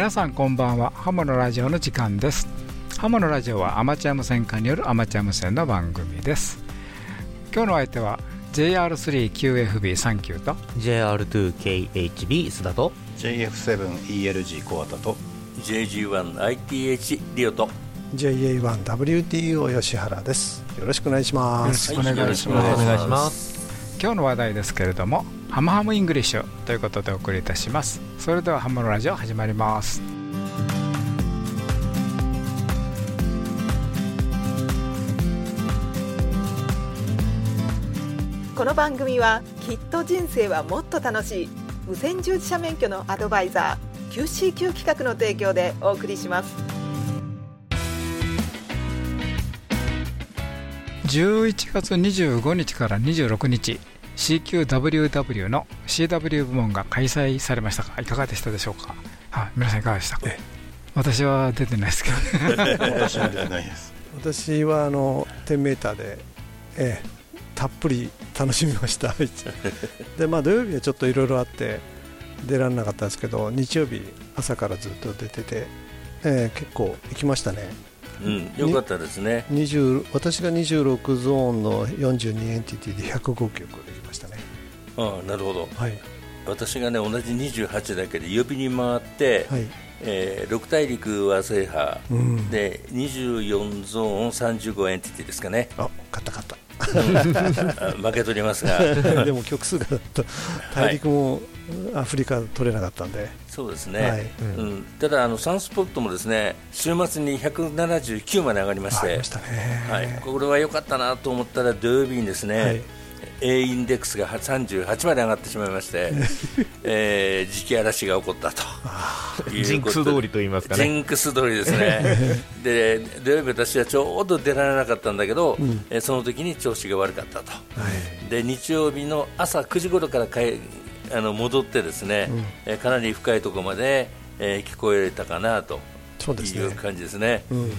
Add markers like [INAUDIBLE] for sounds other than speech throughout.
皆さんこんばんは。ハムのラジオの時間です。ハムのラジオはアマチュア無線家によるアマチュア無線の番組です。今日の相手は JR3QFB39 と JR2KHB 須田と JF7ELG コアタと JG1ITH リオと JA1WTO 吉原です。よろしくお願いします。よろしくお願いしおます、願いします。今日の話題ですけれどもハムハムイングリッシュということでお送りいたします。それではハムのラジオ始まります。この番組はきっと人生はもっと楽しい。無線従事者免許のアドバイザー QCQ 企画の提供でお送りします。11月25日から26日 CQWW の CW 部門が開催されましたがいかがでしたでしょうか、はい、皆さんいかがでしたか？私は出てないですけど。私は出てないです。[LAUGHS] 私はあの 10m で、ええ、たっぷり楽しみました。[LAUGHS] でまあ土曜日はちょっといろいろあって出られなかったんですけど日曜日朝からずっと出てて、ええ、結構行きましたねうん。よかったですね。20私が26ゾーンの42エンティティで105曲できましたね。ああなるほど。はい。私がね同じ28だけで予備に回って、はい。えー、6大陸は制覇、うん。で24ゾーン35エンティティですかね。あ勝った勝った。あ負け取りますが。[LAUGHS] でも曲数がと大陸もアフリカ取れなかったんで、そうですね、はい。うん。ただあのサンスポットもですね週末に179まで上がりましてありましたね、はい、これは良かったなと思ったら土曜日にですね、はい。A インデックスが38まで上がってしまいまして、[LAUGHS] えー、時期嵐が起こったと。いうことで。ジンクス通りと言いますかね。ジンクス通りですね。[LAUGHS] で土曜日私はちょうど出られなかったんだけど、えーその時に調子が悪かったと、で日曜日の朝9時頃から帰あの戻ってですね、えーかなり深いところまで、えー聞こえたかなという感じですね。うん。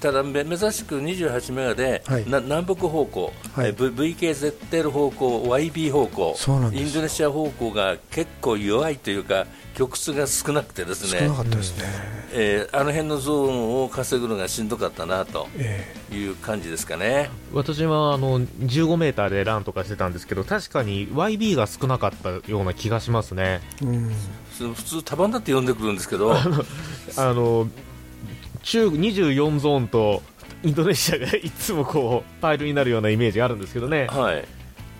ただめ珍しく28メガで、はい。な南北方向、はい。VKZL 方向、YB 方向インドネシア方向が結構弱いというか曲数が少なくてですね。少なかったですね、えーあの辺のゾーンを稼ぐのがしんどかったなとえいう感じですかね。私はあの15メーターでランとかしてたんですけど確かに YB が少なかったような気がしますね。えうん、普通、束だって呼んでくるんですけど、あの中24ゾーンとインドネシアがいつもこうパイルになるようなイメージがあるんですけどね。はい、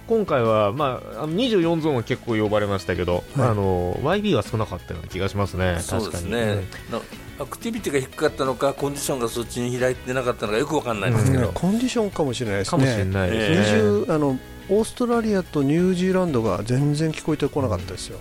今回は、まあ、あの24ゾーンは結構呼ばれましたけど、はい。あの YB が少なかったような気がしますね、そうですね、なアクティビティが低かったのか、コンディションがそっちに開いてなかったのかよくわかんないんですけど、コンディションかもしれないですね。かもしれないですね、え20あのオーストラリアとニュージーランドが全然聞こえてこなかったですよ、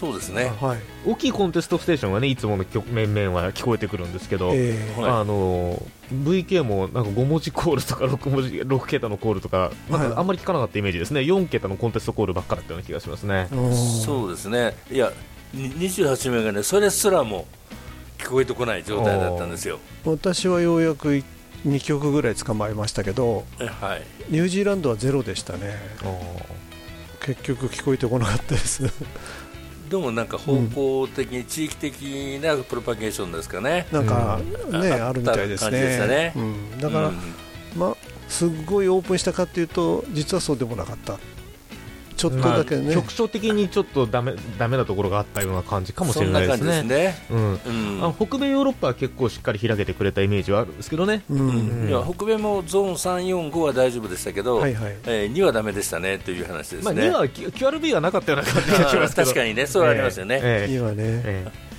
そうですね、はい、大きいコンテストステーションはねいつもの曲面々は聞こえてくるんですけど、ええ。はい。あの VK もなんか5文字コールとか6文字6桁のコールとかなんかあんまり聞かなかったイメージですね、4桁のコンテストコールばっかだったような気がしますね。うんそうですね、いや、に28名がね、それすらも聞こえてこない状態だったんですよ。私はようやく2曲ぐらい捕まえましたけどえはい。ニュージーランドはゼロでしたね。結局聞こえてこなかったですでもなんか方向的に、地域的なプロパゲーションですかね。なんかね、ああるみたいですね。だから、うん。まあすっごいオープンしたかっていうと実はそうでもなかったちょっとだけね、まあ局所的にちょっとダメダメなところがあったような感じかもしれないですそんな感じね。ですね。うん。うん。あの北米ヨーロッパは結構しっかり開けてくれたイメージはあるんですけどね、うん。うん。いや北米もゾーン3、4、5は大丈夫でしたけど、はいはい。えー2はだめでしたねという話ですまあ、ね。2は QRB がなかったような感じがします確かにね、そうありますよね。ええ。今ね、ええ。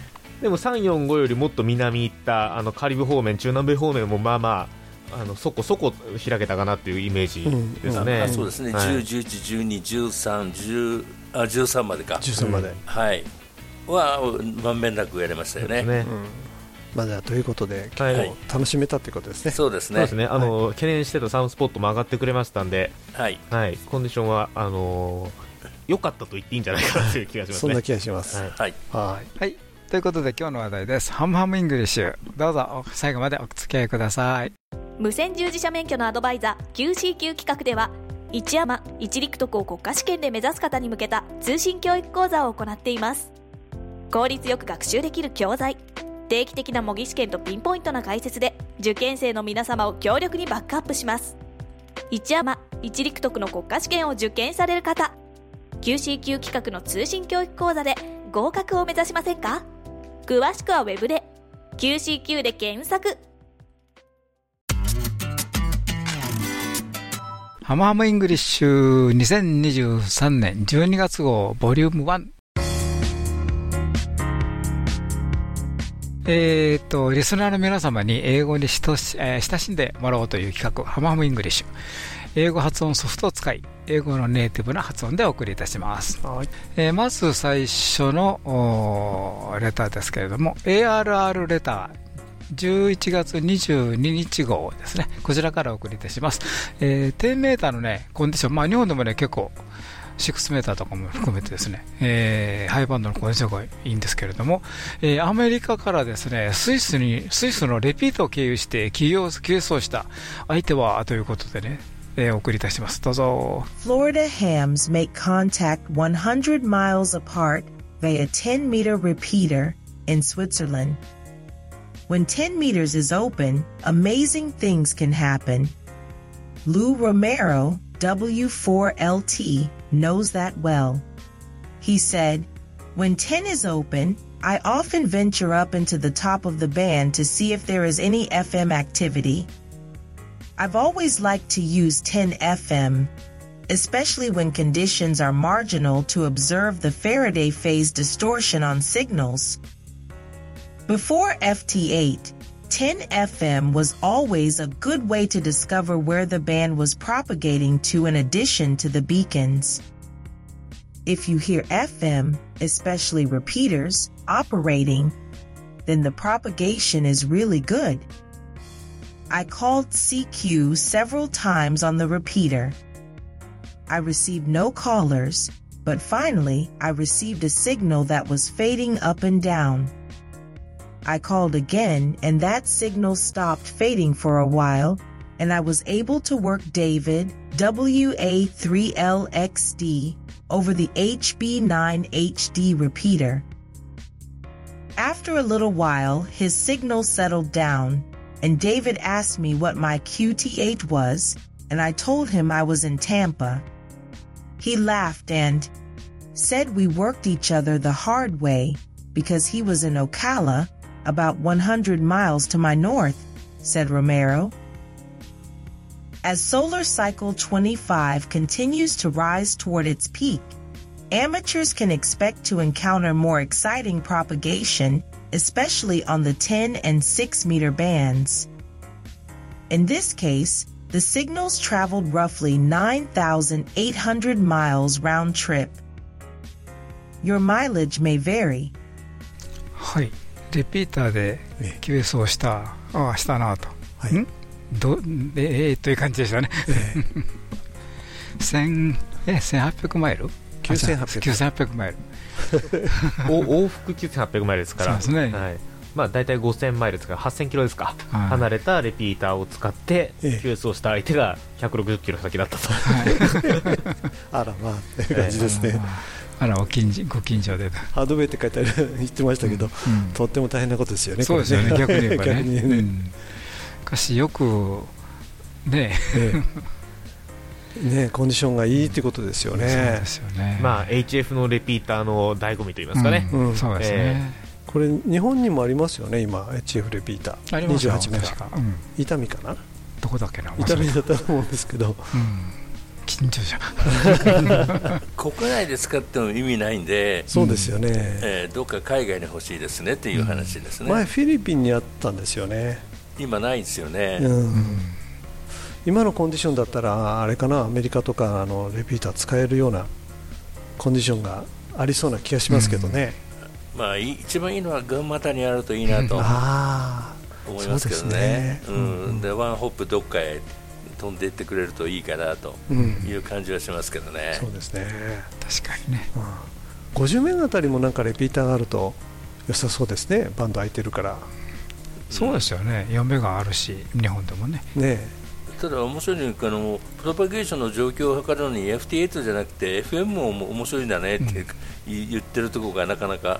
でも345よりもっと南行ったあのカリブ方面、中南米方面もまあまああのそこそこ開けたかなっていうイメージですね。あそうですね、はい。10、11、12、13、10あ13までか、13まで、はい、はまんべんなくやれましたよね。ね。うん。まあ、じゃあということで結はい。構楽しめたということですね、そうですね。そうですね、あの懸念してた sunspot も上がってくれましたんで、はい、はい、コンディションはあのー良かったと言っていいんじゃないかなという気がしますね。そんな気がします、はい。はい、はい。はい。ということで今日の話題です。ハムハムイングリッシュ。どうぞ最後までお付き合いください無線従事者免許のアドバイザー QCQ 企画では一山一陸徳を国家試験で目指す方に向けた通信教育講座を行っています。効率よく学習できる教材定期的な模擬試験とピンポイントな解説で受験生の皆様を強力にバックアップします。一山一陸徳の国家試験を受験される方 QCQ 企画の通信教育講座で合格を目指しませんか？詳しくはウェブで QCQ で検索。ハムハムイングリッシュ2023年12月号ボリューム1えっと、リスナーの皆様に英語にしとし、えー親しんでもらおうという企画、ハムハムイングリッシュ。英語発音ソフトを使い、英語のネイティブな発音でお送りいたします。はいえーまず最初のレターですけれども、ARR レター、11月22日号ですね。こちらからお送りいたします。えー10メーターのね、コンディション、まあ日本でもね、結構、6メーターとかも含めてですね、えーハイバンドのコンディションがいいんですけれども、えーアメリカからですね、スイスに、スイスのレピートを経由して、起業、急走した相手は、ということでね、えーお送りいたします。どうぞ。Florida hams make contact 100 miles apart via 10 meter repeater in Switzerland. When 10 meters is open, amazing things can happen. Lou Romero, W4LT, knows that well. He said, When 10 is open, I often venture up into the top of the band to see if there is any FM activity. I've always liked to use 10 FM, especially when conditions are marginal to observe the Faraday phase distortion on signals. Before FT8, 10 FM was always a good way to discover where the band was propagating to in addition to the beacons. If you hear FM, especially repeaters, operating, then the propagation is really good. I called CQ several times on the repeater. I received no callers, but finally I received a signal that was fading up and down. I called again and that signal stopped fading for a while and I was able to work David WA3LXD over the HB9HD repeater. After a little while, his signal settled down and David asked me what my QT8 was, and I told him I was in Tampa. He laughed and said we worked each other the hard way because he was in Ocala, about 100 miles to my north, said Romero. As Solar Cycle 25 continues to rise toward its peak, amateurs can expect to encounter more exciting propagation, especially on the 10 and 6 meter bands. In this case, the signals traveled roughly 9,800 miles round trip. Your mileage may vary. はい。レピーターでええ急走した、ああ、したなと。はい。ん？どええという感じでしたね。[LAUGHS] 千え1800マイル？9800 9800マイル。お往復9800マイルですから、そうですね。はい。まあ、大体5000マイルですから8000キロですか、はい。離れたレピーターを使ってええ。急走した相手が160キロ先だったと、[LAUGHS] あらまあっていう感じですね、あら、お近所ご近所で。ハードウェイって書いてある。言ってましたけど、うん。とっても大変なことですよね、そうですよね、逆に言えばね。[LAUGHS] 逆にね。うん。しかし、よく、ね。ええ。ねコンディションがいいってことですよそうねで。すよね。まあ、HF のレピーターの醍醐味といいますかね、うん。うん。そうですね。これ日本にもありますよね、今 HF レピーター、ありますよ、28メ。ガ、うん。伊丹かな、どこだっけな、伊丹だったと思うんですけど、うん近所じゃん。[LAUGHS] 国内で使っても意味ないんで、そうですよね、えーどっか海外に欲しいですねっていう話ですね、前、フィリピンにあったんですよね、今ないですよね、うん。今のコンディションだったら、あれかな、アメリカとかあのレピーター使えるようなコンディションがありそうな気がしますけどね。まあ、い一番いいのは群馬谷にあるといいなとあ思いますけどそうですね。ね、ううんん。でワンホップどっかへ飛んでいってくれるといいかなという感じはしますけどね。そうですね、確かにね。うん、50メガあたりもなんかレピーターがあると良さそうですね、バンド空いてるから。そうですよね。4メガあるし、日本でもね。ねただ面白いのはあのプロパゲーションの状況を測るのに FT8 じゃなくて FM も面白いんだねって言ってるところがなかなか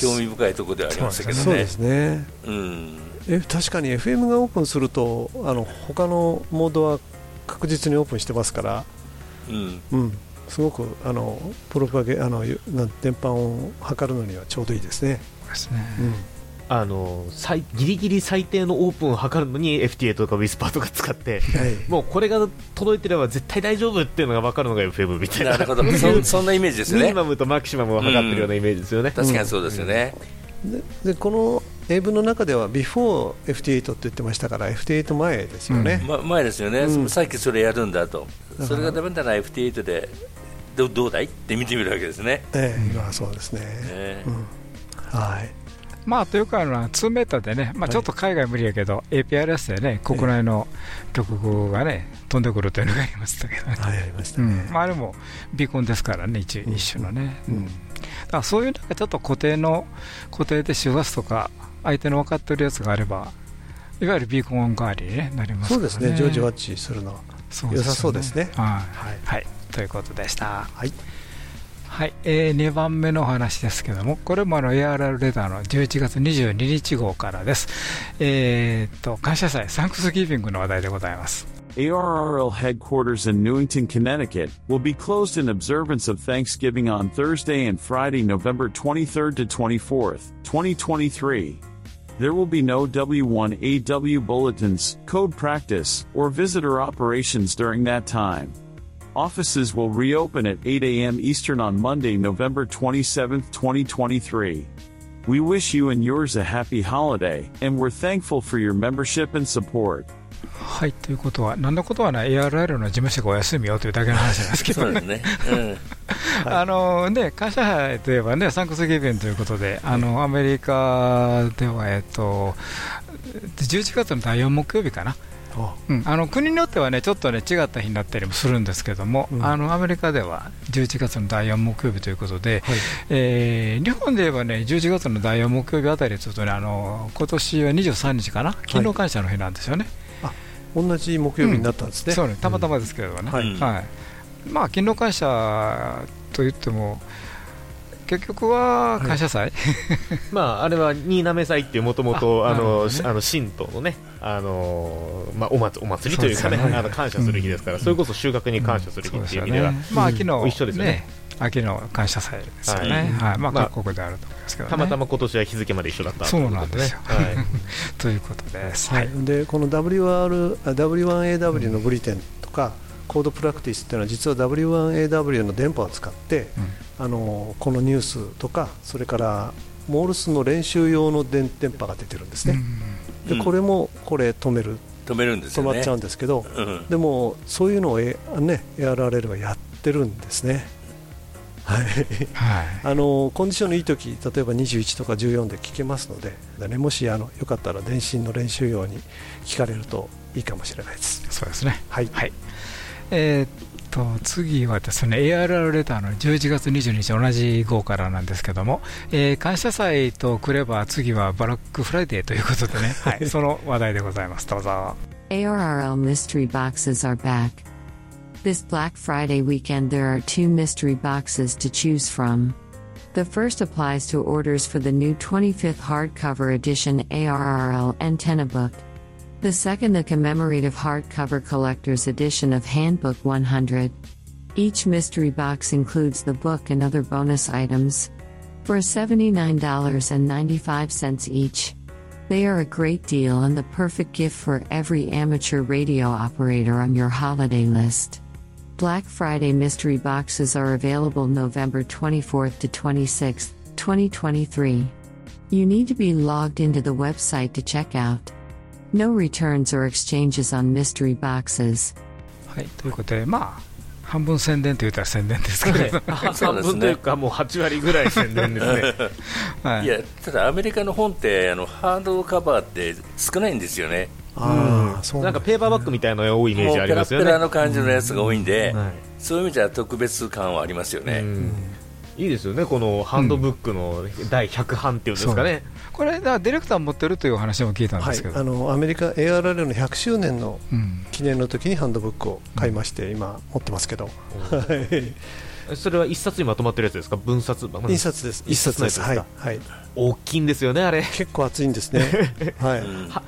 興味深いところではありましたけどね。そうですね、うんえ確かに FM がオープンするとあの他のモードは確実にオープンしてますから、うん。うん、すごくあのプロパゲあのゆなん電波を測るのにはちょうどいいですね。ですね。うん。あの最ギリギリ最低のオープンを測るのに FTA とかウィスパーとか使ってはい。もうこれが届いてれば絶対大丈夫っていうのが分かるのが FM みたいな。なるほど。そそんなイメージですよね。ミニマムとマキシマムを測ってるようなイメージですよね、確かにそうですよね、ででこの英文の中では Before FT8 って言ってましたから FT8 前ですよね、ま、前ですよね、うん。さっきそれやるんだと。ら。それがダメなら FT8 でどどうだい？って見てみるわけですね、ええ。今はそうですね、ね。うん。はい。まあというかあの2メーターでね、まあ、ちょっと海外無理やけど、APRS でね国内の曲がね飛んでくるというのがありましたけどね、はいありましたね、うん。まあ、あれもビーコンですからね一うん。一種のね、うん。うん。だからそういうなんかちょっと固定の固定で周波数とか相手の分かってるやつがあればいわゆるビーコン代わりに、ね、なりますからね。そうですね。常時ワッチするの。は良さそうですね。はい、はい。はい、ということでした。はい。はい、えー、2番目のお話ですけども、これもあの ARR レターの11月22日号からです。えー、っと、感謝祭、サンクスギビングの話題でございます。ARRL headquarters in Newington, Connecticut, will be closed in observance of Thanksgiving on Thursday and Friday, November 23rd to 24th, 2023. There will be no W1AW bulletins, code practice, or visitor operations during that time. Offices will reopen at 8 a.m. Eastern on Monday, November 27th, 2023. We wish you and yours a happy holiday, and we're thankful for your membership and support. はい、ということは、何のことはない。ARR の事務所がお休みよというだけの話なんですけどね。[LAUGHS] あのね、感謝祭といえばね、サンクスギビングということで、あのアメリカでは、えっと、11月の第4木曜日かな、あうん、あの国によってはね、ちょっとね、違った日になったりもするんですけども、うん。あのアメリカでは11月の第4木曜日ということで、はい。えー日本で言えばね、11月の第4木曜日あたりというとね、あの今年は23日かな、勤労感謝の日なんですよね。同じ木曜日になったんですね、そうね、たまたまですけどね。はい。はい。まあ、勤労感謝と言っても、結局は感謝祭、[LAUGHS] まあ、あれは新滑祭っていうもともとああの、あの神道のね、あのまあ、お祭お祭りというかねね。あの感謝する日ですから、それこそ収穫に感謝する日っていう意味では、ね。まあ、秋の、一緒ですよね秋の感謝祭ですよね。はい。はい。まあ、まあ各国であると思いますけどね。たまたま今年は日付まで一緒だったそうなんですよ。ということねはい。[LAUGHS] ということです。はい、でこの WR あ W1AW のブリテンとか、コードプラクティスっていうのは実は W1AW の電波を使って、あのこのニュースとかそれからモールスの練習用の電電波が出てるんですね、でうん。これもこれ止める。止めるんですよね。止まっちゃうんですけど、うん。でもそういうのを、えね、ARRL はやってるんですね。はいはい。あのコンディションのいい時例えば21とか14で聞けますので、ね、もしあのよかったら電信の練習用に聞かれるといいかもしれないです。そうですね。はい、はい。えーっと、次はですね、ARR レターの11月22日、同じ号からなんですけども、えー感謝祭とくれば、次はバラックフライデーということでね、はい、その話題でございます。どうぞ。ARRL mystery boxes are back. This Black Friday weekend, there are two mystery boxes to choose from. The first applies to orders for the new 25th hardcover edition ARRL Antenna Book. The second, the commemorative hardcover collector's edition of Handbook 100. Each mystery box includes the book and other bonus items. For $79.95 each. They are a great deal and the perfect gift for every amateur radio operator on your holiday list. Black Friday mystery boxes are available November 24th to 26th, 2023. You need to be logged into the website to check out. No returns or exchanges on mystery boxes. はい、ということで、まあ、半分宣伝と言ったら宣伝ですけれども、そうですね半分というか、もう8割ぐらい宣伝ですね。はいいやただアメリカの本ってあのハードカバーって少ないんですよね うなんかペーパーバッグみたいなのが多いイメージありますよね。もうペラペラの感じのやつが多いんで、はい。そういう意味では特別感はありますよね、うん。いいですよね、このハンドブックの第100版っていうんですかね。これ、だディレクター持ってるという話も聞いたんはいですけ、ど、あのアメリカ ARRL の100周年のうん。記念の時にハンドブックを買いまして、今持ってますけど、はいそれは一冊にまとまってるやつですか？分冊？印刷です。一冊です。か、はい。はい。大きいんですよねあれ。結構厚いんですね。[LAUGHS] はい。は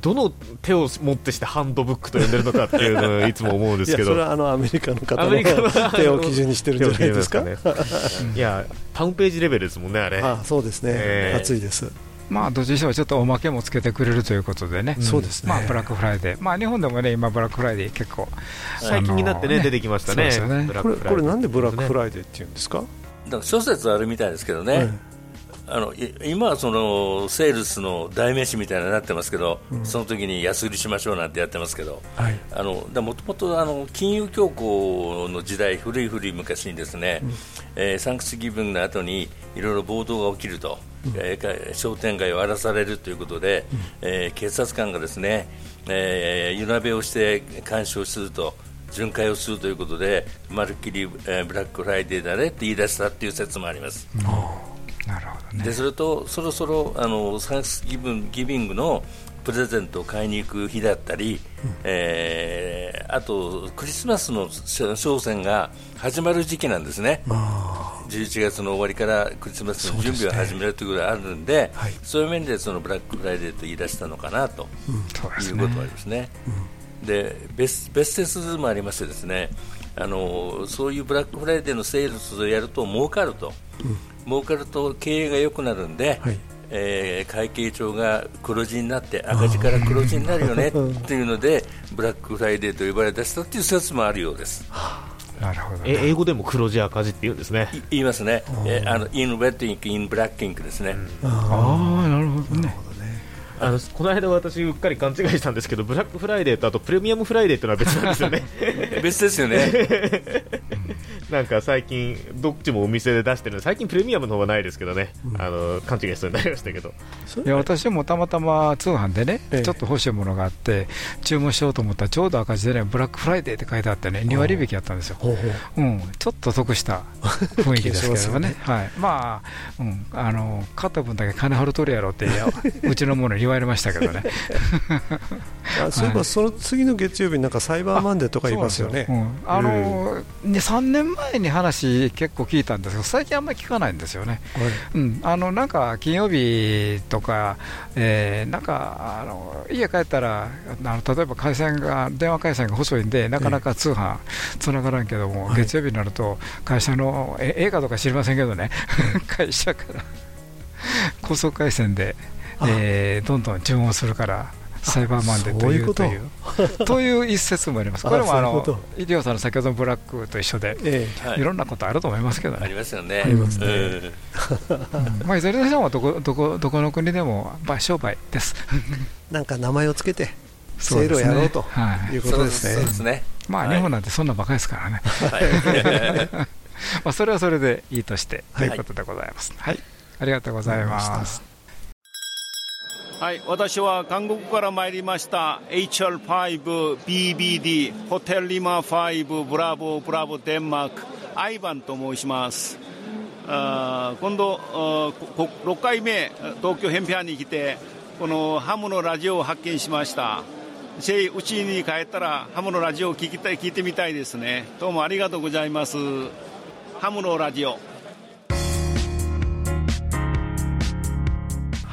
どの手をもってしてハンドブックと呼んでるのかっていうのを [LAUGHS] いつも思うんですけど。いやそれはあのアメリカの方のアメリカの手を基準にしてるんじゃないですか？ね。[LAUGHS] いやタウンページレベルですもんねあれ。あそうですね、ええ。厚いですまあ、どっちにしてもちょっとおまけもつけてくれるということでね、うん。そうですね。まあ、ブラックフライデー、まあ、日本でもね、今、ブラックフライデー結構、最近になってね出てきましたね。これブラックフライデーこれなんでブラックフライデーっていうんですか、だから諸説あるみたいですけどね、はいあのい今はそのセールスの代名詞みたいになってますけど、その時に安売りしましょうなんてやってますけど、はい。あのもともとあの金融恐慌の時代、古い古い昔にですね、えーサンクスギブンの後にいろいろ暴動が起きると、えーか商店街を荒らされるということで、えー警察官がですね、えー、湯鍋をして監視をすると。巡回をするということで、まるっきり、えーブラックフライデーだねって言い出したっていう説もあります。なるほどね。でそれとそろそろあのサンクスギブンギビングのプレゼントを買いに行く日だったり、えーあとクリスマスの商戦が始まる時期なんですね、11月の終わりからクリスマスの準備を始めるということがあるんで、はい。そういう面でそのブラックフライデーと言い出したのかなとそうですね。いうことはありますね。で別別説もありましてですねあのそういうブラックフライデーのセールスをやると儲かると、儲かると経営が良くなるんで、はい。えー会計帳が黒字になって赤字から黒字になるよね [LAUGHS] っていうのでブラックフライデーと呼ばれ出したっていう説もあるようです。なるほどね、え英語でも黒字赤字って言うんですね。い言いますね、えーあの in red ink、in black ink ですね。ああ、なるほどね、あのこの間私うっかり勘違いしたんですけどブラックフライデーとあとプレミアムフライデーっていうのは別なんですよね [LAUGHS] 別ですよね。なんか最近どっちもお店で出してるので最近プレミアムの方はないですけどね、あの勘違いしそうになりましたけど。そいや私もたまたま通販でね、ええ。ちょっと欲しいものがあって、注文しようと思ったら、ちょうど赤字でね、ブラックフライデーって書いてあってね、2割引きやったんですよ。ほうん、ちょっと得した雰囲気ですけど [LAUGHS] もね、はい、まあ、うん、あの買った分だけ金払うとるやろって、[LAUGHS] うちのものに言われましたけどね、あそういえばその次の月曜日になんかサイバーマンデーとか言いますよね。あのね3年前に話、結構聞いたんですけど、最近あんまり聞かないんですよね。うん、あのなんか金曜日とか、えーなんかあの家帰ったらあの、例えば回線が電話回線が細いんで、なかなか通販つながらんけども、月曜日になると、会社のえ映画とか知りませんけどね、[LAUGHS] 会社から高速回線で、えーどんどん注文するから。サイバーマンデーというといいううという一説もあります。あこれもあのそういうこと医療さんの先ほどのブラックと一緒で、えはいいろんなことあると思いますけどありね。ますよね。ありますねうんまあいずれにしてもどこどこどこの国でもまあ商売です。え [LAUGHS] なんか名前をつけてセールをやろうとはいいうことですそうねですね。まあはい日本なんてそんなばかりですからね。はい [LAUGHS] まあそれはそれでいいとしてとはいいうことでございます。はい。ありがとうございます。はい、私は韓国から参りました。HR5BBD ホテルリマ5ブラボーブラボーデンマークアイバンと申します。あ今度6回目東京ハムフェアに来てこのハムのラジオを発見しました。ぜひうちに帰ったらハムのラジオを聞きたい聞いてみたいですね。どうもありがとうございます。ハムのラジオ。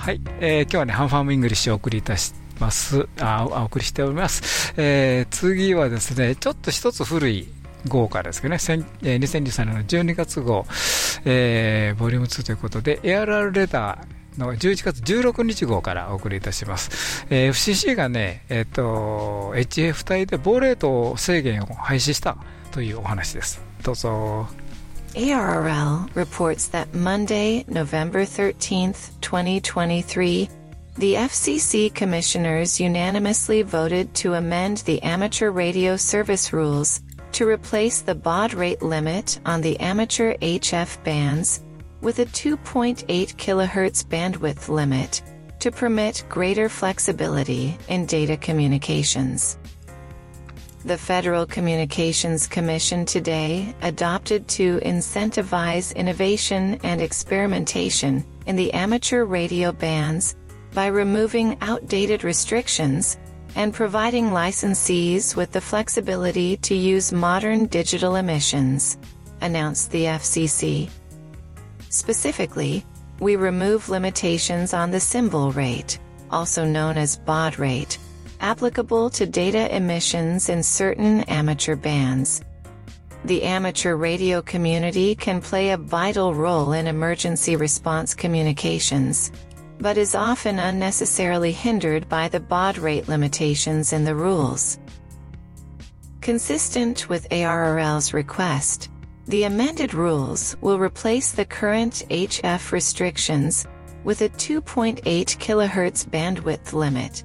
はい、えー今日はね、ハンファームイングリッシュをお送りいたします。あ、お送りしております。えー次はですね、ちょっと一つ古い号からですけどね、えー2023年の12月号、えーボリューム2ということで、ARR レターの11月16日号からお送りいたします。えー FCC がね、えっ、と、HF 帯で亡霊等制限を廃止したというお話です。どうぞ。ARRL reports that Monday, November 13, 2023, the FCC commissioners unanimously voted to amend the amateur radio service rules to replace the baud rate limit on the amateur HF bands with a 2.8 kHz bandwidth limit to permit greater flexibility in data communications. The Federal Communications Commission today adopted to incentivize innovation and experimentation in the amateur radio bands by removing outdated restrictions and providing licensees with the flexibility to use modern digital emissions. announced the FCC. Specifically, we remove limitations on the symbol rate, also known as baud rate, applicable to data emissions in certain amateur bands. The amateur radio community can play a vital role in emergency response communications, but is often unnecessarily hindered by the baud rate limitations in the rules. Consistent with ARRL's request, the amended rules will replace the current HF restrictions with a 2.8 kHz bandwidth limit.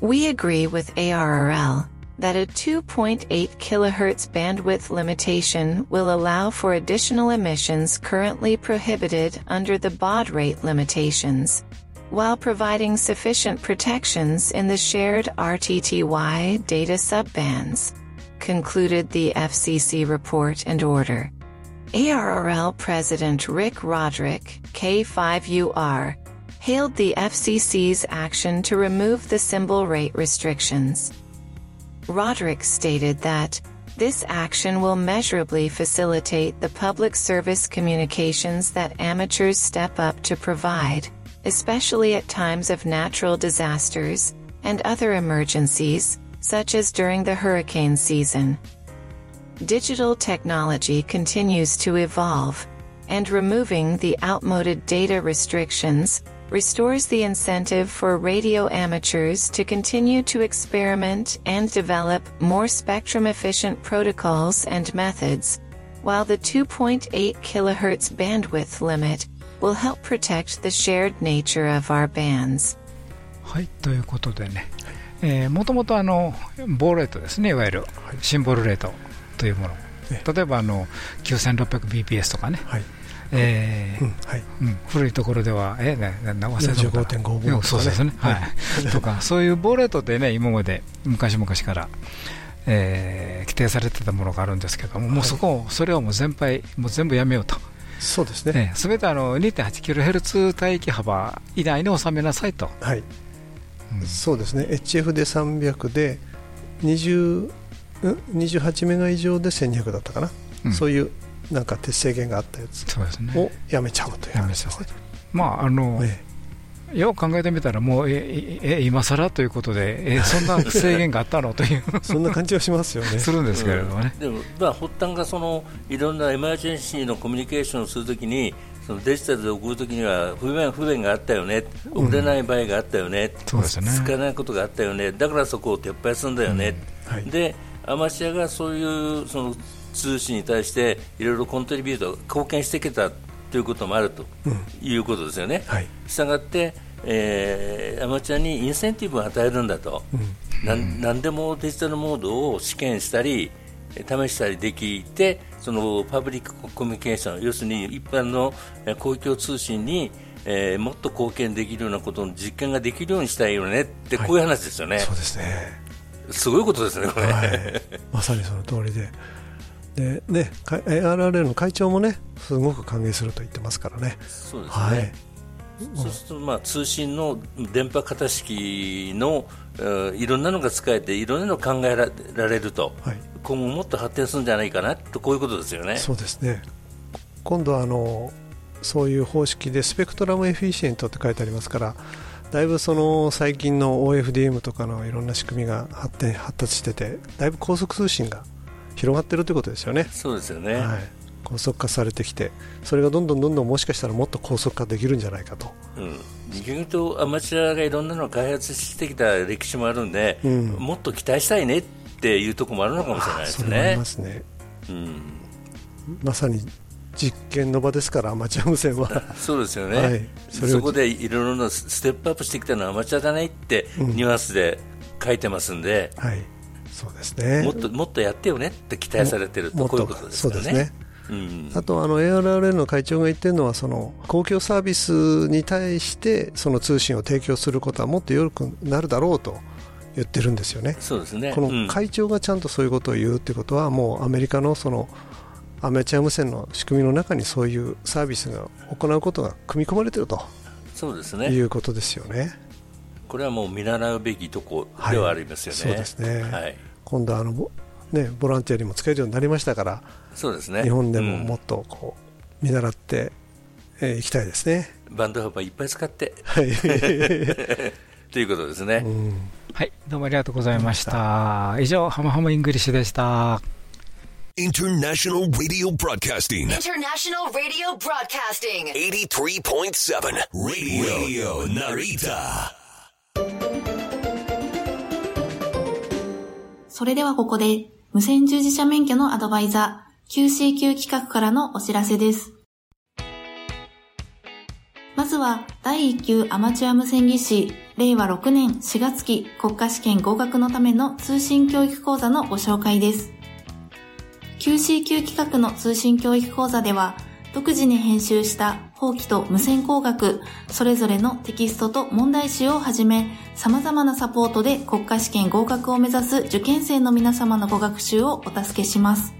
We agree with ARRL that a 2.8 kHz bandwidth limitation will allow for additional emissions currently prohibited under the baud rate limitations, while providing sufficient protections in the shared RTTY data subbands, concluded the FCC report and order. ARRL President Rick Roderick, K5UR, hailed the FCC's action to remove the symbol rate restrictions. Roderick stated that, this action will measurably facilitate the public service communications that amateurs step up to provide, especially at times of natural disasters and other emergencies, such as during the hurricane season. Digital technology continues to evolve, and removing the outmoded data restrictions restores the incentive for radio amateurs to continue to experiment and develop more spectrum efficient protocols and methods, while the 2.8 kHz bandwidth limit will help protect the shared nature of our bands. はい、ということでね、えー、もともとあのボーレートですね、いわゆるシンボルレートというもの、例えばあの 9600bps とかね、はい えーうんはいうん、古いところでは、えー、ね、忘れたこと45.5そうですね、はい、[LAUGHS] とか、そういうボーレートでね、今まで昔々から、えー、規定されてたものがあるんですけども、もうそこ、それをもう全廃、もう全部やめようと。そうですね。す、べ、てあの 2.8kHz 帯域幅以内に収めなさいと。はい。うん、そうですね。HF で300で20、28メガ以上で1200だったかな。うん、そういうなんか鉄制限があったやつをやめちゃうという。話ですね。まああの、よく考えてみたら、もうええ今更ということで、えそんな制限があったのという。そんな感じはしますよね。[LAUGHS] するんですけれどもね。うん、でも、まあ、発端がそのいろんなエマージェンシーのコミュニケーションをするときに、そのデジタルで送るときには不便不便があったよね、送れない場合があったよね、うん、ね。使えないことがあったよね、だからそこを撤廃するんだよね、うん。はい、でアマチュアがそういうその通信に対していろいろコントリビュート貢献してきたということもあるということですよね。したがって、えー、アマチュアにインセンティブを与えるんだと、うん、何でもデジタルモードを試験したり試したりできてそのパブリックコミュニケーション要するに一般の公共通信にえー、もっと貢献できるようなことの実験ができるようにしたいよねってこういう話ですよね、はい、そうですね。すごいことですね、これ、はい、まさにその通りで、でね、ARRA の会長もねすごく歓迎すると言ってますからね。そうですね、はい。そうすると、まあ、通信の電波型式のいろんなのが使えていろんなの考えられると、はい、今後もっと発展するんじゃないかなとこういうことですよね。そうですね。今度はあのそういう方式でスペクトラムエフィシエントって書いてありますからだいぶその最近の OFDM とかのいろんな仕組みが発展発達しててだいぶ高速通信が広がってるということですよね。そうですよね、はい、高速化されてきてそれがどんどんどんどんもしかしたらもっと高速化できるんじゃないかと。うん。逆に言うとアマチュアがいろんなのを開発してきた歴史もあるんで、うん、もっと期待したいねっていうところもあるのかもしれないですね。ますね、うん、まさに実験の場ですから、アマチュア無線は。そうですよね、はい、そそこでいろいろなステップアップしてきたのはアマチュアだねってニュアンスで書いてますんで、うん、はいそうですね。もっともっとやってよねって期待されてるとこういうことですよね。うん、あとあの ARRN の会長が言ってるのはその公共サービスに対してその通信を提供することはもっとよくなるだろうと言ってるんですよね。そうですね。この会長がちゃんとそういうことを言うってことはもうアメリカのそのアメチュア無線の仕組みの中にそういうサービスが行うことが組み込まれていると。そうですね。いうことですよね。これはもう見習うべきとこではありますよね。はい、そうですね、はい、今度あのね、ボランティアにも使えるようになりましたからそうですね。日本でももっとこう見習ってい、えー、きたいですね。バンド幅いっぱい使って。はい。[LAUGHS] ということですね、うん、はいどうもありがとうございました。以上ハムハムイングリッシュでした。International Radio Broadcasting. International Radio Broadcasting. 83.7 Radio Narita. それではここで、無線従事者免許のアドバイザー、QCQ 企画からのお知らせです。まずは、第1級アマチュア無線技師、令和6年4月期国家試験合格のための通信教育講座のご紹介です。QCQ 企画の通信教育講座では、独自に編集した法規と無線工学、それぞれのテキストと問題集をはじめ、様々なサポートで国家試験合格を目指す受験生の皆様のご学習をお助けします。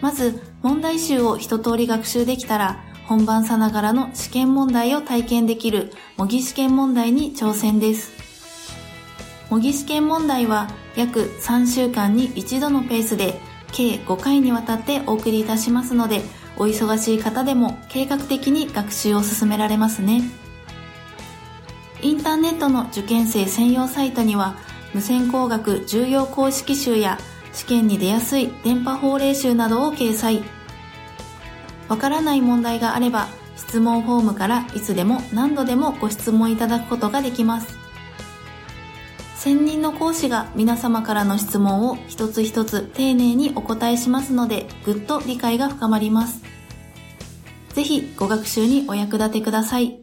まず、問題集を一通り学習できたら、本番さながらの試験問題を体験できる模擬試験問題に挑戦です。模擬試験問題は約3週間に一度のペースで計5回にわたってお送りいたしますので、お忙しい方でも計画的に学習を進められますね。インターネットの受験生専用サイトには、無線工学重要公式集や試験に出やすい電波法令集などを掲載。わからない問題があれば、質問フォームからいつでも何度でもご質問いただくことができます。専任の講師が皆様からの質問を一つ一つ丁寧にお答えしますので、ぐっと理解が深まります。ぜひご学習にお役立てください。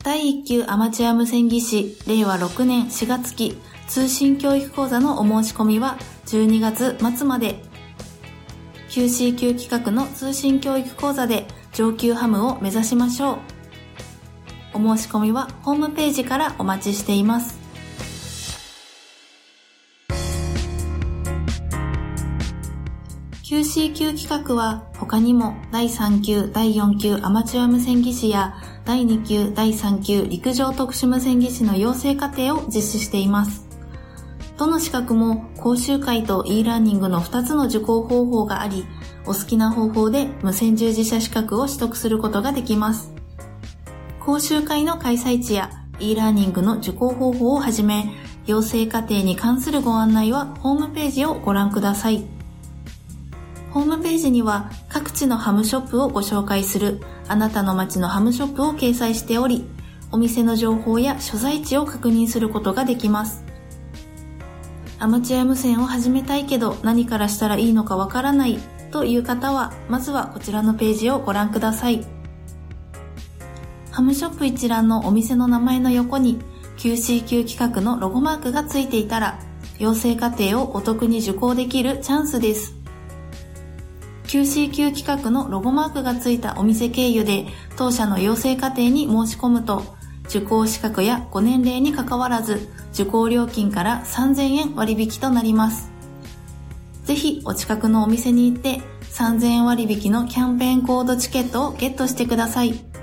第1級アマチュア無線技師令和6年4月期通信教育講座のお申し込みは12月末まで QC 級企画の通信教育講座で上級ハムを目指しましょう。お申し込みはホームページからお待ちしています。QCQ 企画は他にも第3級、第4級アマチュア無線技師や第2級、第3級陸上特殊無線技師の養成課程を実施しています。どの資格も講習会と e ラーニングの2つの受講方法があり、お好きな方法で無線従事者資格を取得することができます。講習会の開催地や e ラーニングの受講方法をはじめ、養成課程に関するご案内はホームページをご覧ください。ホームページには各地のハムショップをご紹介するあなたの街のハムショップを掲載しており、お店の情報や所在地を確認することができます。アマチュア無線を始めたいけど何からしたらいいのかわからないという方は、まずはこちらのページをご覧ください。ハムショップ一覧のお店の名前の横に QCQ 企画のロゴマークがついていたら、養成課程をお得に受講できるチャンスです。QCQ 企画のロゴマークがついたお店経由で当社の養成課程に申し込むと、受講資格やご年齢にかかわらず、受講料金から3000円割引となります。ぜひお近くのお店に行って3000円割引のキャンペーンコードチケットをゲットしてください。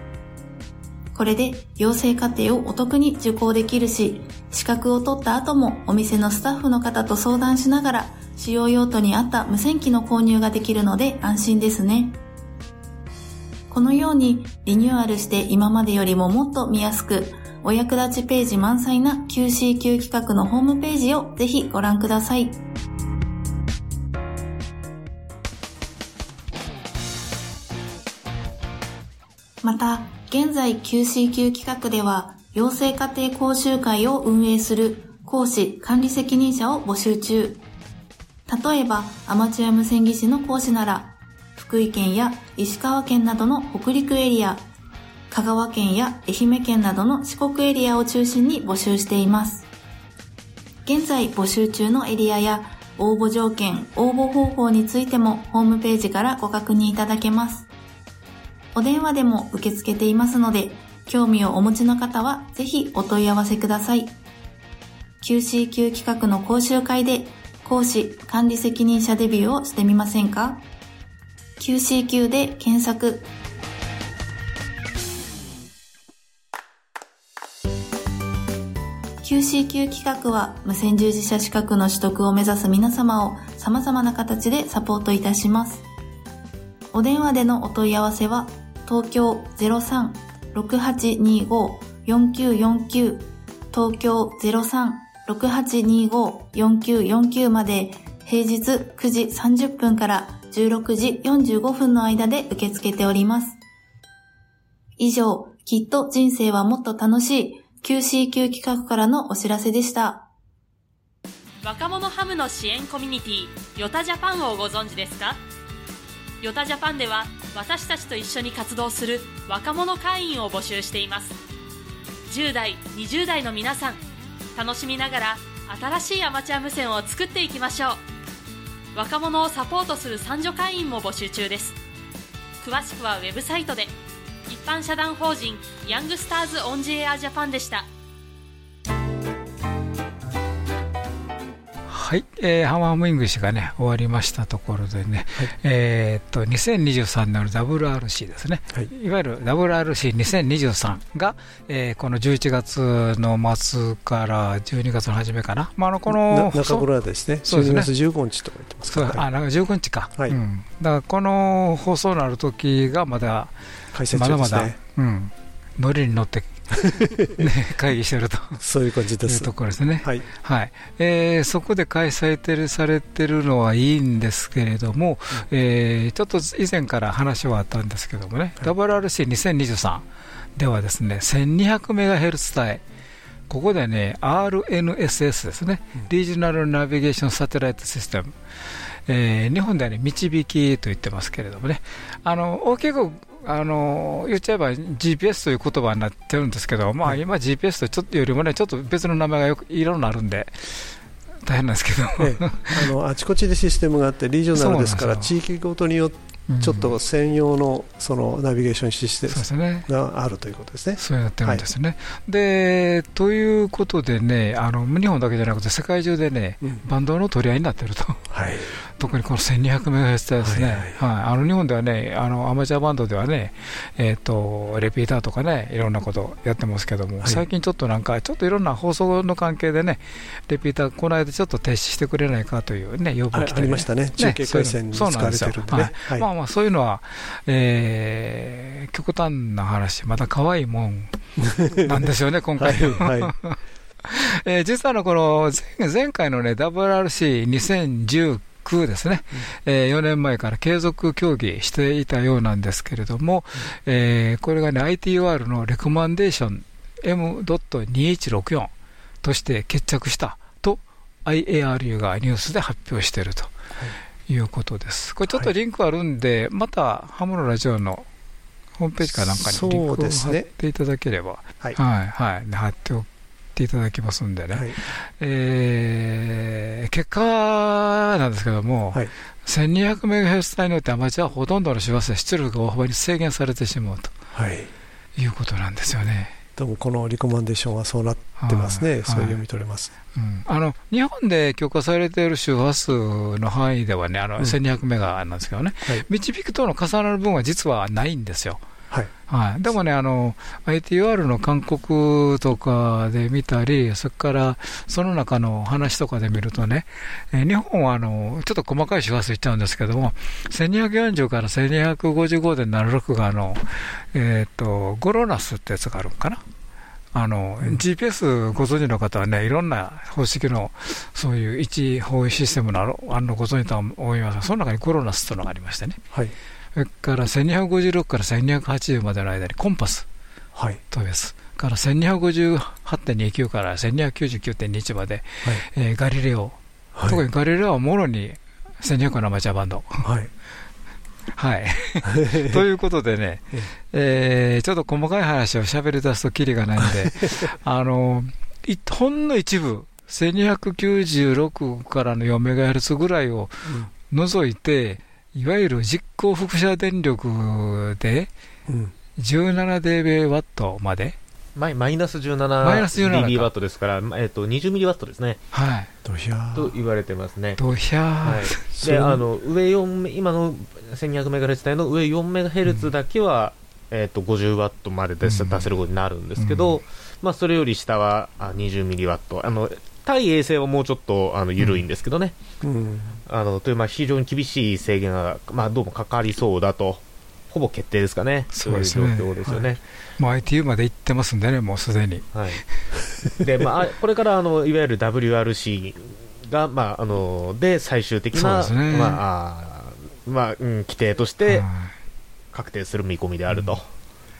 これで養成課程をお得に受講できるし、資格を取った後もお店のスタッフの方と相談しながら、使用用途に合った無線機の購入ができるので安心ですね。このようにリニューアルして今までよりももっと見やすく、お役立ちページ満載な QCQ 企画のホームページをぜひご覧ください。また、現在 QCQ 企画では、養成家庭講習会を運営する講師管理責任者を募集中。例えば、アマチュア無線技師の講師なら、福井県や石川県などの北陸エリア、香川県や愛媛県などの四国エリアを中心に募集しています。現在募集中のエリアや応募条件、応募方法についてもホームページからご確認いただけます。お電話でも受け付けていますので、興味をお持ちの方はぜひお問い合わせください。QCQ 企画の講習会で講師管理責任者デビューをしてみませんか ?QCQ で検索。QCQ 企画は無線従事者資格の取得を目指す皆様を様々な形でサポートいたします。お電話でのお問い合わせは東京03-6825-4949東京03-6825-4949まで平日9時30分から16時45分の間で受け付けております。以上、きっと人生はもっと楽しい QCQ 企画からのお知らせでした。若者ハムの支援コミュニティ、ヨタジャパンをご存知ですか？ヨタジャパンでは私たちと一緒に活動する若者会員を募集しています。10代20代の皆さん楽しみながら新しいアマチュア無線を作っていきましょう。若者をサポートする三女会員も募集中です。詳しくはウェブサイトで。一般社団法人ヤングスターズオンジエアジャパンでした。はい、えー、ハマームイングリッシがね終わりましたところでね、はい、え、っと2023年の WRC ですね、はい、いわゆる WRC2023 が、えー、この11月の末から12月の初めかな、まあ、あのこの中村ですね、そうですね12月15日とか言ってますか、ね、あなんか15日か、はいうん、だからこの放送のある時がまだ、ね、まだまだ、うん、乗りに乗ってね、会議してると。そういう感じです。ところですね、はい。はい。えー、そこで開催てるされてるのはいいんですけれども、うん、えー、ちょっと以前から話はあったんですけどもね、はい、WRC2023 ではですね1200メガヘルツ帯。ここでね RNSS ですね、うん、リージョナルナビゲーションサテライトシステムえー、日本では、ね、導きと言ってますけれどもね、あの大きくあの言っちゃえば GPS という言葉になってるんですけど、まあ、今、GPS とちょっとよりもね、ちょっと別の名前がよくいろいろあるんで、大変なんですけど、ええ、あのあちこちでシステムがあって、リージョナルですから、地域ごとによって、ちょっと専用のそのナビゲーションシステムがあるということですね。そうやってるんですね。はい、でということでねあの、日本だけじゃなくて、世界中でね、うん、バンドの取り合いになってると。はい。特にこの1200メガヘルツですね、はいあの日本ではね、あのアマチュアバンドではね、えーと、レピーターとかね、いろんなことやってますけども、はい、最近ちょっとなんか、ちょっといろんな放送の関係でね、レピーター、この間ちょっと停止してくれないかというね、要望来て、ね、ありましたね、中継回線に使われてるんでね。はい、まあまあ、そういうのは、えー、極端な話、また可愛いもんなんでしょうね、[LAUGHS] 今回は。はい。[LAUGHS] えー、実はのこの前回のね、WRC2019 区ですね、うん、えー、4年前から継続協議していたようなんですけれども、うん、えー、これがね、ITUR のレコマンデーション M.2164 として決着したと IARU がニュースで発表していると。いうことです。これちょっとリンクあるんで、はい、またハムのラジオのホームページかなんかにリンクを貼っていただければ、ね、はい、はい、はい、貼っておていただきますんでね、はい、えー、結果なんですけども、はい、1200メガヘルツ帯によってアマチュアはほとんどの周波数出力が大幅に制限されてしまうと、はい、いうことなんですよね。でもこのリコマンデーションはそうなってますね、はい、そう読み取れます、うん、あの日本で許可されている周波数の範囲ではね、あの1200メガなんですけどね、うんはい、導くとの重なる分は実はないんですよ。はいはい、でもね、あの、ITUR の韓国とかで見たり、それからその中の話とかで見るとね、え日本はあの、ちょっと細かい周波数いっちゃうんですけども、1240から1255で76があの、えっ、ー、と、ゴロナスってやつがあるんかな？あの、うん、GPS ご存知の方はね、いろんな方式の、そういう位置方位システムのあるのご存知とは思いますが、その中にゴロナスというのがありましてね。はい。から1256から1280までの間にコンパスとです。はい、から1258.29から1299.21まで、はい、えー、ガリレオ、はい、特にガリレオはもろに1200のアマチュアバンド。はい。はい。[LAUGHS] ということでね、えー、ちょっと細かい話を喋り出すときりがないんで、[LAUGHS] あの、ほんの一部、1296からの4メガヘルツぐらいを除いて、いわゆる実行輻射電力で、17dB ワットまで、マイマイナス 17dB ワットですから、えっと、20ミリワットですね。はい。ドヒャと言われてますね。ドヒャはい。[LAUGHS] で、あの、上4、今の1200メガヘルツ帯の上4メガヘルツだけは、えー、と50ワットまで出せ,、出せることになるんですけど、まあ、それより下はあ20ミリワット。あの対衛星はもうちょっとあの緩いんですけどね、うんあのというまあ非常に厳しい制限が、まあ、どうもかかりそうだと、ほぼ決定ですかね、そういう状況ですよね。もう ITU まで行ってますんでね、もうすでに。はい。でまあ、これからあのいわゆる WRC が、まあ、あので最終的な、ね。まああーまあうん、規定として確定する見込みであると、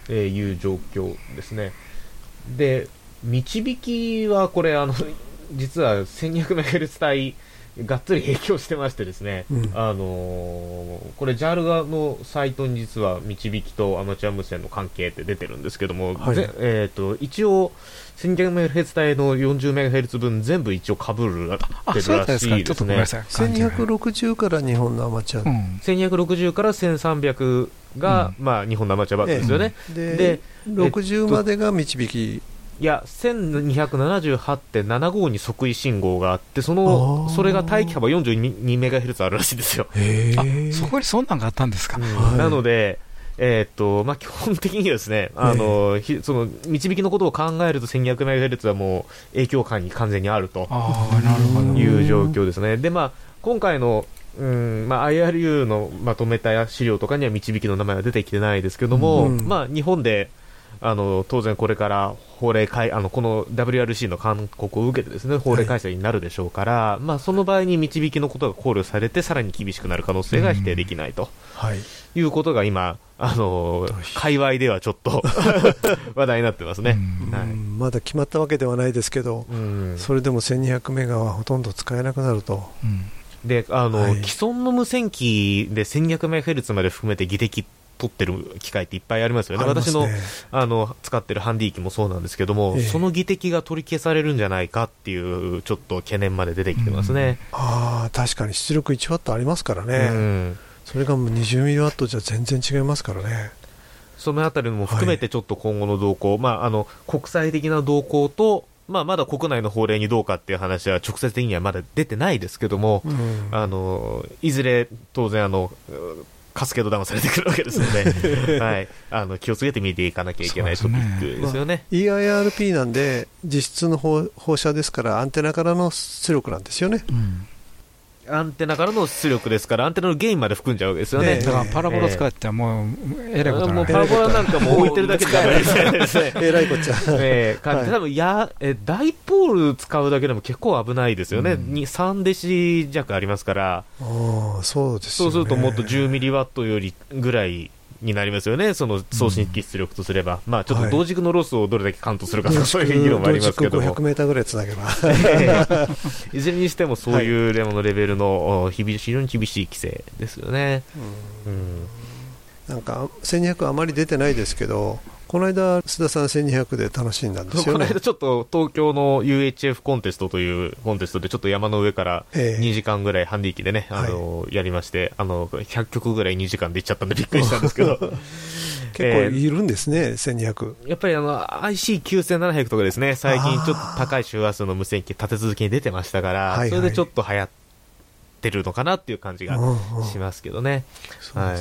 えーいう状況ですね。で導きはこれあの実は 1200MHz 帯がっつり影響してましてですね、うん。あのーこれ JAL 側のサイトに実は導きとアマチュア無線の関係って出てるんですけども、はいぜえー、と一応 1200MHz 帯の 40MHz 分全部一応かぶるってるそうだったんですか。らしい。ですね。1260から日本のアマチュア、1260から1300が、まあ、日本のアマチュアバットですよね。でで60までが導き、いや、1278.75に即位信号があって、その、それが待機幅 42MHz あるらしいですよ。あそこにそんなんがあったんですか？なので、えーっとまあ、基本的にはですね、あのひその導きのことを考えると 1200MHz はもう影響下に完全にあるという状況ですね。で、まあ、今回のうんまあ、IRU のまとめた資料とかには導きの名前は出てきてないですけども、うん。まあ、日本であの当然これから法令改あのこの WRC の勧告を受けてですね法令改正になるでしょうから、まあ、その場合に導きのことが考慮されてさらに厳しくなる可能性が否定できないと。はい、いうことが今、あの界隈ではちょっと [LAUGHS] 話題になってますね。はい。うんまだ決まったわけではないですけど、ん。それでも1200メガはほとんど使えなくなると、で、あの、はい。既存の無線機で 1200MHz まで含めて技的取ってる機械っていっぱいありますよね。ね。私のあの使ってるハンディ機もそうなんですけども、ええ。その技的が取り消されるんじゃないかっていうちょっと懸念まで出てきてますね。ああ確かに。出力1ワットありますからうね、ん。それがもう20ミリワットじゃ全然違いますからね。そのあたりも含めてちょっと今後の動向、まあ、あの国際的な動向と、まあ、まだ国内の法令にどうかっていう話は直接的にはまだ出てないですけども、うん。あのいずれ当然あの、うカスケードダウンされてくるわけですので、[LAUGHS] はい、あの気をつけて見ていかなきゃいけないトピックですよね。まあ EIRP なんで実質の放放射ですからアンテナからの出力なんですよね。アンテナからの出力ですから、アンテナのゲインまで含んじゃうわけですよね。だからパラボラ使ってはもう、えらいこともうパラボラなんかもう置いてるだけでダメですね。ですね。え。らいこっちゃええ。感じはい多分やえ。ダイポール使うだけでも結構危ないですよね。に3デシ弱ありますから。ああそうですよね。そうするともっと10ミリワットよりぐらいになりますよね、その送信機出力とすれば、まあちょっとはい。同軸のロスをどれだけカウントするかとか、そういう議論もありますけども。同軸500メーターぐらいつなげば。[LAUGHS] いずれにしてもそういうレモのレベルのお非常に厳しい規制ですよね。うん。なんか1200あまり出てないですけど、この間、須田さん1200で楽しんだんですよね。この間ちょっと東京の UHF コンテストというコンテストでちょっと山の上からええ2時間ぐらいハンディ機でね、あのやりましてあの100曲ぐらい2時間で行っちゃったんでびっくりしたんですけど [LAUGHS] 結構いるんですね、1200。やっぱりあの IC9700 とかですね最近ちょっと高い周波数の無線機立て続けに出てましたから、はいはいそれでちょっと流行ってるのかなっていう感じがしますけどね。はい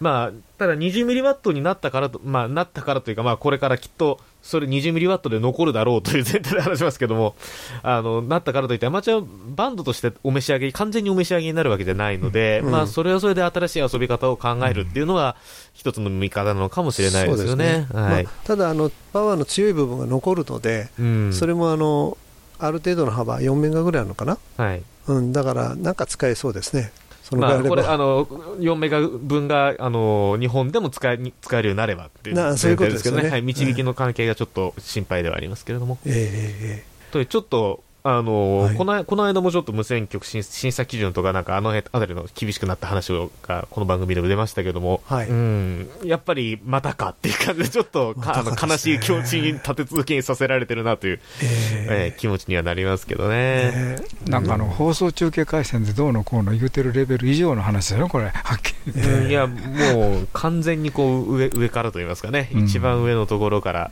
まあ、ただ20ミリワットになったからと、まあ、なったからというか、まあ、これからきっと、それ20ミリワットで残るだろうという前提で話しますけども、あの、なったからといって、アマチュアバンドとしてお召し上げ、完全にお召し上げになるわけじゃないので、うんまあ、それはそれで新しい遊び方を考えるっていうのは、一つの見方なのかもしれないですよね。はい。まあただあの、パワーの強い部分が残るので、うんそれもあのある程度の幅、4メガぐらいあるのかな、はい。うん、だからなんか使えそうですね、まあ、これ、あの、4メガ分が、あの、日本でも使え、使えるようになればっていうなそういうことですけどはい。導きの関係がちょっと心配ではありますけれども。えええええ。というちょっと、あのはい。このこの間もちょっと無線局審審査基準とか、なんかあの辺あたりの厳しくなった話がこの番組でも出ましたけども、はい。うん、やっぱりまたかっていう感じで、ちょっとか、あの悲しい気持ちに立て続けにさせられてるなという、えー気持ちにはなりますけどね。なんかあの放送中継回線でどうのこうの言うてるレベル以上の話だよ、これ、はっきり言って。うん。いや、もう完全にこう上上からといいますかね、うん。一番上のところから、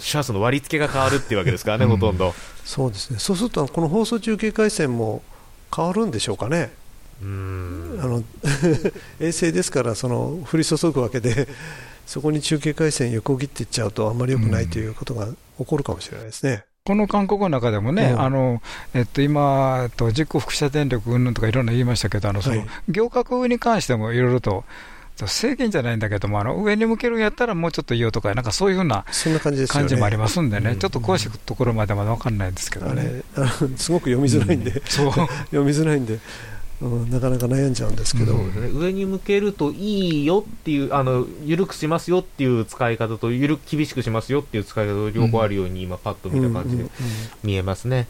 シャツの割り付けが変わるっていうわけですからね、ほとんど。そうですね、そうすると、この放送中継回線も変わるんでしょうかね。うんあの [LAUGHS] 衛星ですからその降り注ぐわけでそこに中継回線横切っていっちゃうとあんまり良くないということが起こるかもしれないですね。この韓国の中でもね、うん、あのえっと、今、えっと、実行輻射電力云々とかいろんな言いましたけど、あのその、はい、行革に関してもいろいろと、制限じゃないんだけども、あの上に向けるんやったらもうちょっといいよとか、なんかそういうふうな感じもありますんでね、ちょっと詳しいところまでは分かんないんですけどね。すごく読みづらいんで、うん、そう。[LAUGHS] 読みづらいんで、うん、なかなか悩んじゃうんですけど、うんね、上に向けるといいよっていうあの緩くしますよっていう使い方と緩く厳しくしますよっていう使い方と両方あるように、今パッと見た感じで見えますね、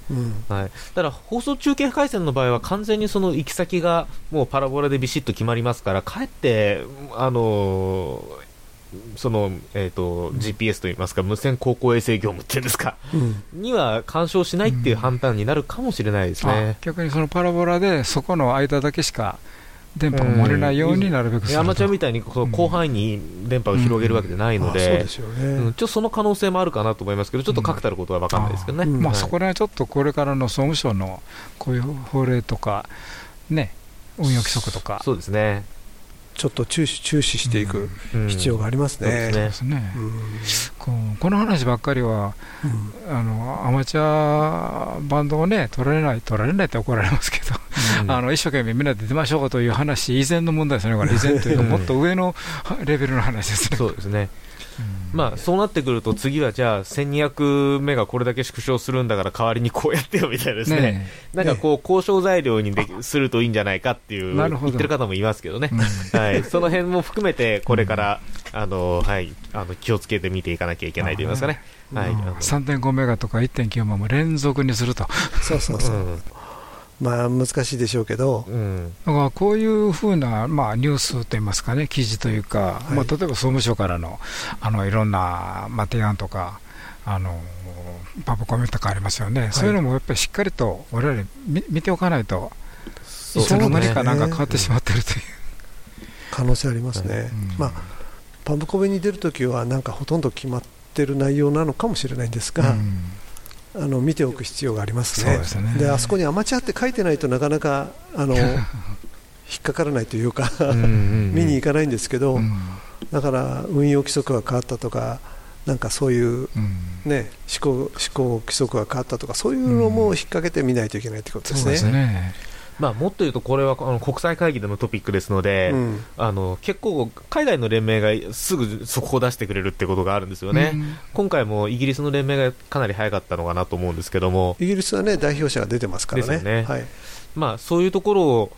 はい、ただ放送中継回線の場合は完全にその行き先がもうパラボラでビシッと決まりますからかえってあのーその、えーと、GPS といいますか無線航行衛星業務っていうんですか、うん、には干渉しないっていう判断になるかもしれないですね、うん、逆にそのパラボラでそこの間だけしか電波が漏れないようになるべくするアマチュアみたいに広範囲に電波を広げるわけじゃないので、その可能性もあるかなと思いますけど、ちょっと確たることは分かんないですけどね、まあ、そこら辺はちょっとこれからの総務省のこういう法令とか、ね、運用規則とか、そうですねちょっと注視注視していく必要がありますね。この話ばっかりは、うん、あのアマチュアバンドをね取られない取られないって怒られますけど、うん、あの一生懸命みんなで出ましょうという話以前の問題ですね。これ以前というかもっと上のレベルの話ですね。そうですね。まあ、そうなってくると、次はじゃあ、1200目がこれだけ縮小するんだから、代わりにこうやってよみたいなですね、ねなんかこう、交渉材料にでするといいんじゃないかっていう、言ってる方もいますけどね、はい、その辺も含めて、これから、あのはい、あの気をつけて見ていかなきゃいけないと言いますかね、はい、3.5メガとか1.9メも連続にすると。そうそうそう、うんまあ難しいでしょうけど、うん、だからこういうふうな、まあ、ニュースといいますかね、記事というか、はい、まあ、例えば総務省からのあのいろんな、まあ、提案とか、あのパブコメとかありますよね、はい、そういうのもやっぱりしっかりと我々見見ておかないと、いつの間にかなんか変わってしまってるという、可能性ありますね。うん、まあパブコメに出るときは、なんかほとんど決まってる内容なのかもしれないんですが、うんあの見ておく必要がありますね。で、ね、あそこにアマチュアって書いてないとなかなかあの [LAUGHS] 引っかからないというか見に行かないんですけど、うん、だから運用規則が変わったとか。なんかそういう、ね、思考思考規則が変わったとかそういうのも引っ掛けてみないといけないということですね。まあ、もっと言うと、これはあの国際会議でのトピックですので、うん、あの結構、海外の連盟がすぐ速報を出してくれるってことがあるんですよね、うん、今回もイギリスの連盟がかなり早かったのかなと思うんですけども、イギリスはね、代表者が出てますからね。ね。はい、まあ、そういうところを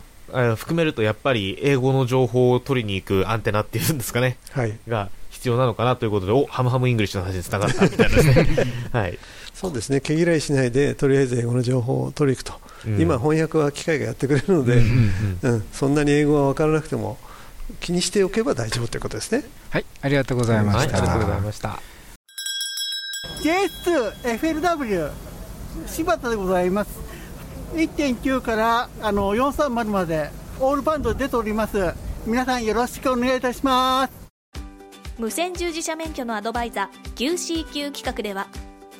含めると、やっぱり英語の情報を取りに行くアンテナっていうんですかね、はい、が必要なのかなということで、おハムハムイングリッシュの話につながったみたいな。ですね。はいそうですね。毛嫌いしないでとりあえず英語の情報を取りに行くと、うん、今、翻訳は機械がやってくれるので、うんうん、[LAUGHS] そんなに英語は分からなくても気にしておけば大丈夫ということですね。はいありがとうございました。はい、ありがとうございました。JS2FLW 柴田でございます。1.9からあの430までオールバンド出ております。皆さんよろしくお願いいたします。無線従事者免許のアドバイザー QCQ 企画では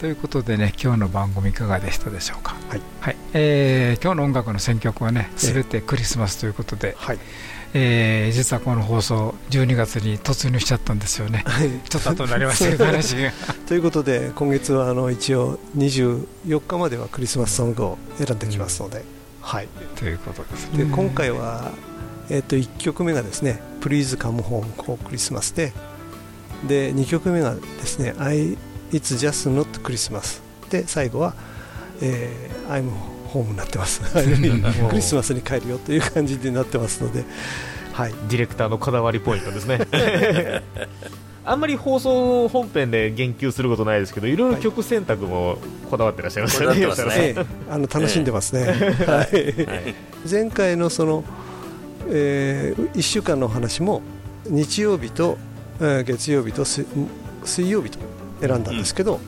ということでね今日の番組いかがでしたでしょうか、はい。はい。えー、今日の音楽の選曲はねすべてクリスマスということで、はい。えー、実はこの放送12月に突入しちゃったんですよね、はい、ちょっと後になりましたけど話が。[LAUGHS] ということで今月はあの一応24日まではクリスマスソングを選んできますので、うん、はい。ということですね。で今回は、えー、と1曲目がですね「Please Come Home for Christmas で」で2曲目がですね「I It's just not Christmas. で最後は、えー、I'm home になってます。[LAUGHS] [LAUGHS] クリスマスに帰るよという感じになってますので、はい、ディレクターのこだわりポイントですね。[LAUGHS] あんまり放送本編で言及することないですけどいろいろ曲選択もこだわってらっしゃいますよね、ねあの楽しんでますね、はい、前回のその、えー、1週間の話も日曜日とえー月曜日と水水曜日と選んだんですけど、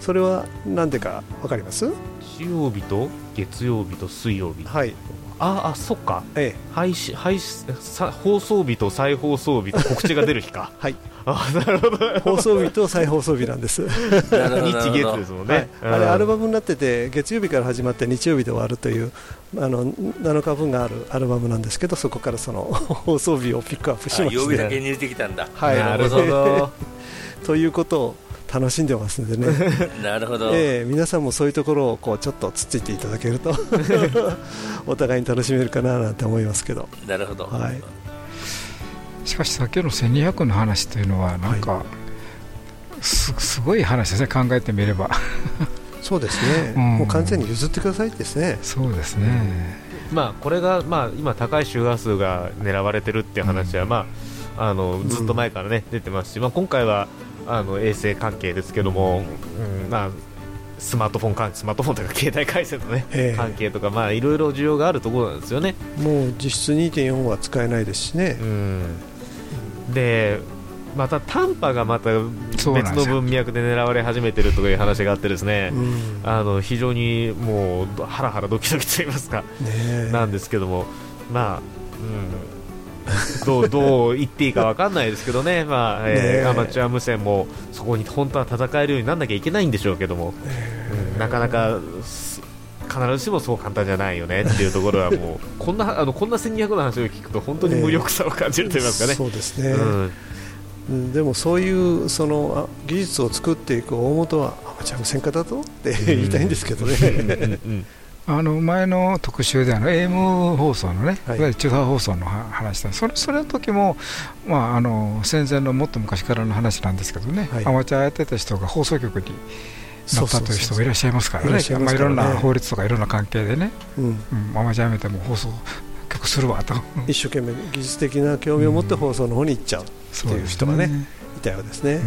それは何でか分かります？日曜日と月曜日と水曜日。はい。ああそっか、ええ、配信配信さ放送日と再放送日と告知が出る日か。[LAUGHS] はい。あなるほど。放送日と再放送日なんです。[LAUGHS] 日月ですもんね、はい。あれアルバムになってて月曜日から始まって日曜日で終わるというあの7日分があるアルバムなんですけどそこからその [LAUGHS] 放送日をピックアップしまあ曜日だしてけに入れてきたんだ。はい。なるほど。ということを楽しんでますんでね。[LAUGHS] なるほど、ええ皆さんもそういうところをこうちょっとつついていただけると [LAUGHS] お互いに楽しめるかななんて思いますけど、なるほど、はい、しかしさっきの1200の話というのはなんか、すすごい話ですね考えてみれば。[LAUGHS] そうですね、うん。もう完全に譲ってくださいですね。そうですね、まあこれが、まあ、今高い周波数が狙われてるっていう話は、まあ、あのずっと前からね、出てますし、まあ、今回はあの衛星関係ですけども、うんまあ、スマートフォン関スマートフォンというか携帯回線の、ね [LAUGHS] ええ。関係とか、まあ、いろいろ需要があるところなんですよね。もう実質2.4は使えないですしね、うん。でまた短波がまた別の文脈で狙われ始めてるという話があってですね、うん。あの非常にもうハラハラドキドキと言いますか、ねえ。なんですけども、まあ、うん、[LAUGHS] どうどう言っていいかわかんないですけどね、まあえーアマチュア無線もそこに本当は戦えるようにならなきゃいけないんでしょうけども、うんなかなかす必ずしもそう簡単じゃないよねっていうところはもうこんなあのこんな1200の話を聞くと本当に無力さを感じると言いますかね。そうですね、うん。うんでもそういうそのあ技術を作っていく大元はアマチュア無線化だとって言いたいんですけどね、あの前の特集であの AM 放送のね、はい。い、わゆる中波放送のは話だ。それそれの時も、まあ、あの戦前のもっと昔からの話なんですけどね、はい。アマチュアやってた人が放送局になったという人もいらっしゃいますからね。いろんな法律とかいろんな関係でね、うん。うん、アマチュアやめても放送局するわと、一生懸命技術的な興味を持って放送の方に行っちゃうっていう人がね、いたようですね、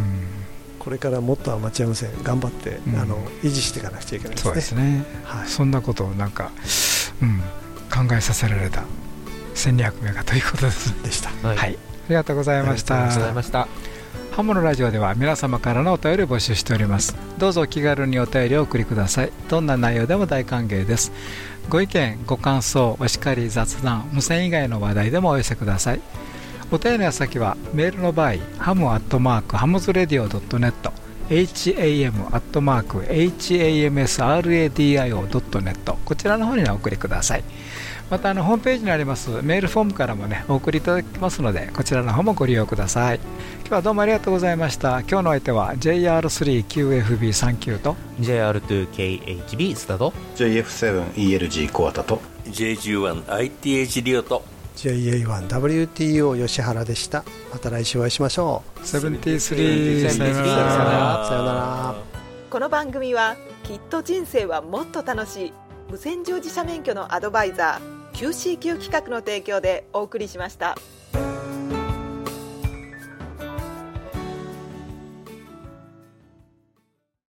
これからもっとアマチュア無線頑張って、うん。あの維持していかなくちゃいけないですね。そうですね、はい。そんなことをなんか、うん、考えさせられた1200メガということです。でした。はい。はい、ありがとうございました。ありがとうございました。ハムのラジオでは皆様からのお便りを募集しております。どうぞお気軽にお便りをお送りください。どんな内容でも大歓迎です。ご意見ご感想お叱り雑談無線以外の話題でもお寄せくださいお便りの先はメールの場合ハムアットマークハムズレディオ .net ham アットマーク hamsradio.net こちらの方にお送りください。またあのホームページにありますメールフォームからもねお送りいただけますのでこちらの方もご利用ください。今日はどうもありがとうございました。今日の相手は JR3QFB39 と JR2KHB スタート JF7ELG コアタと JG1ITH リオと JA1WTO 吉原でした。また来週お会いしましょう。73さよなら。さよなら。この番組はきっと人生はもっと楽しい無線乗自社免許のアドバイザー QCQ 企画の提供でお送りしました。